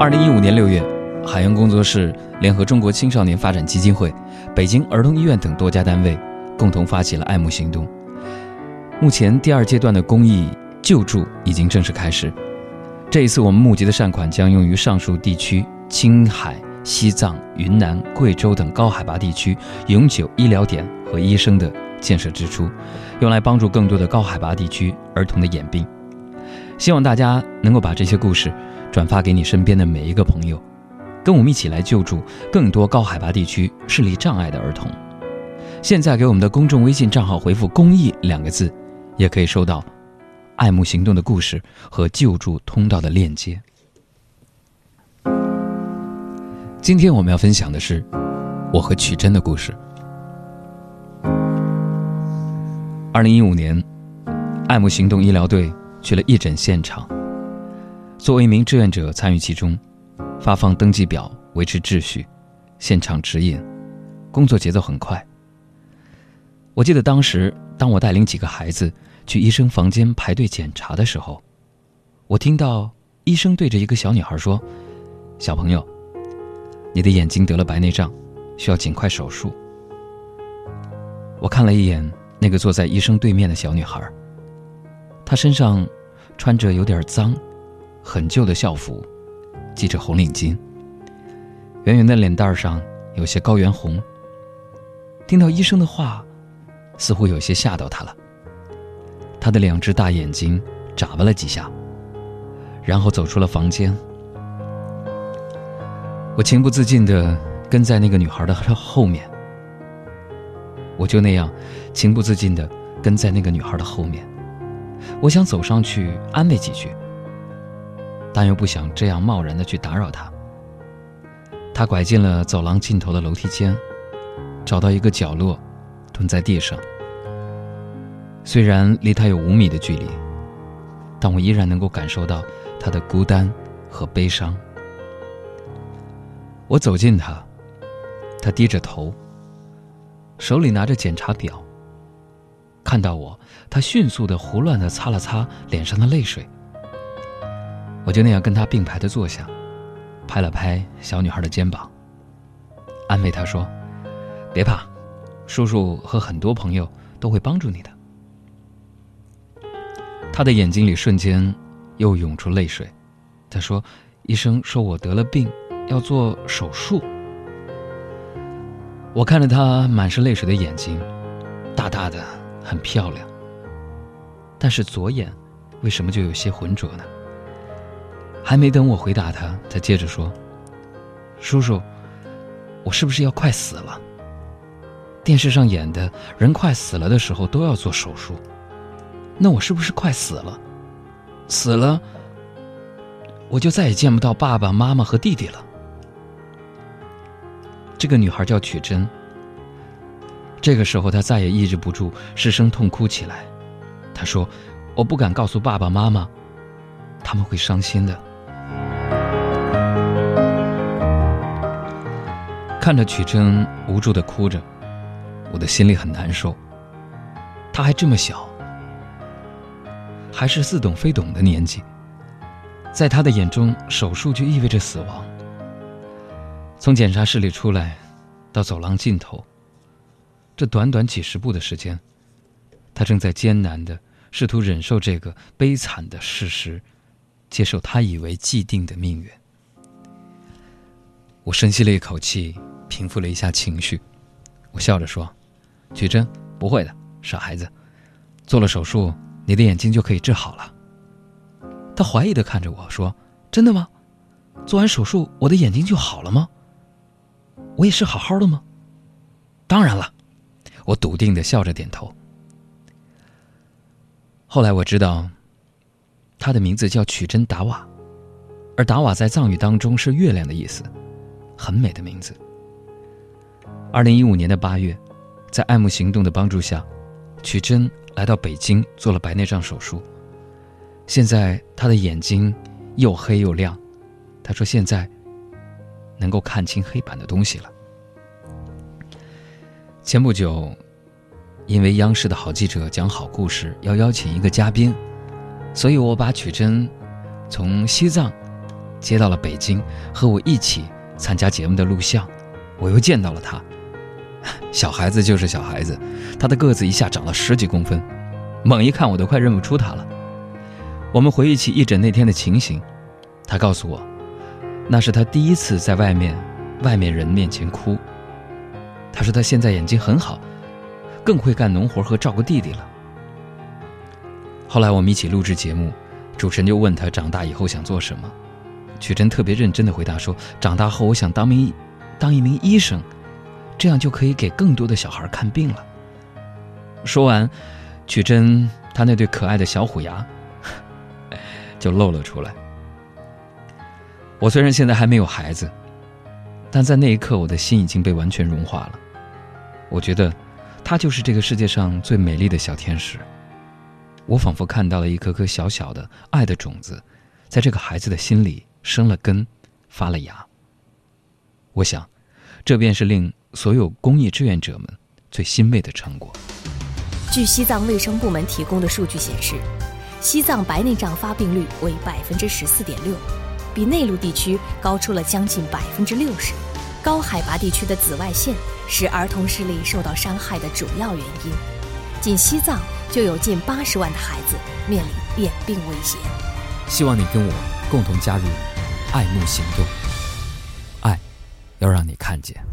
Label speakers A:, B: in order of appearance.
A: 二零一五年六月，海洋工作室联合中国青少年发展基金会、北京儿童医院等多家单位，共同发起了“爱慕行动”。目前第二阶段的公益救助已经正式开始。这一次我们募集的善款将用于上述地区青海、西藏、云南、贵州等高海拔地区永久医疗点和医生的建设支出，用来帮助更多的高海拔地区儿童的眼病。希望大家能够把这些故事。转发给你身边的每一个朋友，跟我们一起来救助更多高海拔地区视力障碍的儿童。现在给我们的公众微信账号回复“公益”两个字，也可以收到爱慕行动的故事和救助通道的链接。今天我们要分享的是我和曲珍的故事。二零一五年，爱慕行动医疗队去了义诊现场。作为一名志愿者参与其中，发放登记表、维持秩序、现场指引，工作节奏很快。我记得当时，当我带领几个孩子去医生房间排队检查的时候，我听到医生对着一个小女孩说：“小朋友，你的眼睛得了白内障，需要尽快手术。”我看了一眼那个坐在医生对面的小女孩，她身上穿着有点脏。很旧的校服，系着红领巾。圆圆的脸蛋上有些高原红。听到医生的话，似乎有些吓到他了。他的两只大眼睛眨巴了几下，然后走出了房间。我情不自禁的跟在那个女孩的后面。我就那样情不自禁的跟在那个女孩的后面。我想走上去安慰几句。但又不想这样贸然的去打扰他。他拐进了走廊尽头的楼梯间，找到一个角落，蹲在地上。虽然离他有五米的距离，但我依然能够感受到他的孤单和悲伤。我走近他，他低着头，手里拿着检查表。看到我，他迅速的胡乱的擦了擦脸上的泪水。我就那样跟他并排的坐下，拍了拍小女孩的肩膀，安慰她说：“别怕，叔叔和很多朋友都会帮助你的。”他的眼睛里瞬间又涌出泪水，他说：“医生说我得了病，要做手术。”我看着他满是泪水的眼睛，大大的，很漂亮，但是左眼为什么就有些浑浊呢？还没等我回答他，他接着说：“叔叔，我是不是要快死了？电视上演的人快死了的时候都要做手术，那我是不是快死了？死了，我就再也见不到爸爸妈妈和弟弟了。”这个女孩叫曲珍。这个时候，她再也抑制不住，失声痛哭起来。她说：“我不敢告诉爸爸妈妈，他们会伤心的。”看着曲珍无助的哭着，我的心里很难受。她还这么小，还是似懂非懂的年纪，在她的眼中，手术就意味着死亡。从检查室里出来，到走廊尽头，这短短几十步的时间，她正在艰难的试图忍受这个悲惨的事实，接受她以为既定的命运。我深吸了一口气。平复了一下情绪，我笑着说：“曲珍，不会的，傻孩子，做了手术，你的眼睛就可以治好了。”他怀疑的看着我说：“真的吗？做完手术，我的眼睛就好了吗？我也是好好的吗？”“当然了。”我笃定的笑着点头。后来我知道，他的名字叫曲珍达瓦，而达瓦在藏语当中是月亮的意思，很美的名字。二零一五年的八月，在爱慕行动的帮助下，曲珍来到北京做了白内障手术。现在她的眼睛又黑又亮，她说现在能够看清黑板的东西了。前不久，因为央视的好记者讲好故事要邀请一个嘉宾，所以我把曲珍从西藏接到了北京和我一起参加节目的录像，我又见到了他。小孩子就是小孩子，他的个子一下长了十几公分，猛一看我都快认不出他了。我们回忆起义诊那天的情形，他告诉我，那是他第一次在外面外面人面前哭。他说他现在眼睛很好，更会干农活和照顾弟弟了。后来我们一起录制节目，主持人就问他长大以后想做什么，曲珍特别认真的回答说：“长大后我想当名当一名医生。”这样就可以给更多的小孩看病了。说完，曲珍她那对可爱的小虎牙 就露了出来。我虽然现在还没有孩子，但在那一刻，我的心已经被完全融化了。我觉得，她就是这个世界上最美丽的小天使。我仿佛看到了一颗颗小小的爱的种子，在这个孩子的心里生了根，发了芽。我想，这便是令。所有公益志愿者们最欣慰的成果。
B: 据西藏卫生部门提供的数据显示，西藏白内障发病率为百分之十四点六，比内陆地区高出了将近百分之六十。高海拔地区的紫外线是儿童视力受到伤害的主要原因。仅西藏就有近八十万的孩子面临眼病威胁。
A: 希望你跟我共同加入爱慕行动，爱要让你看见。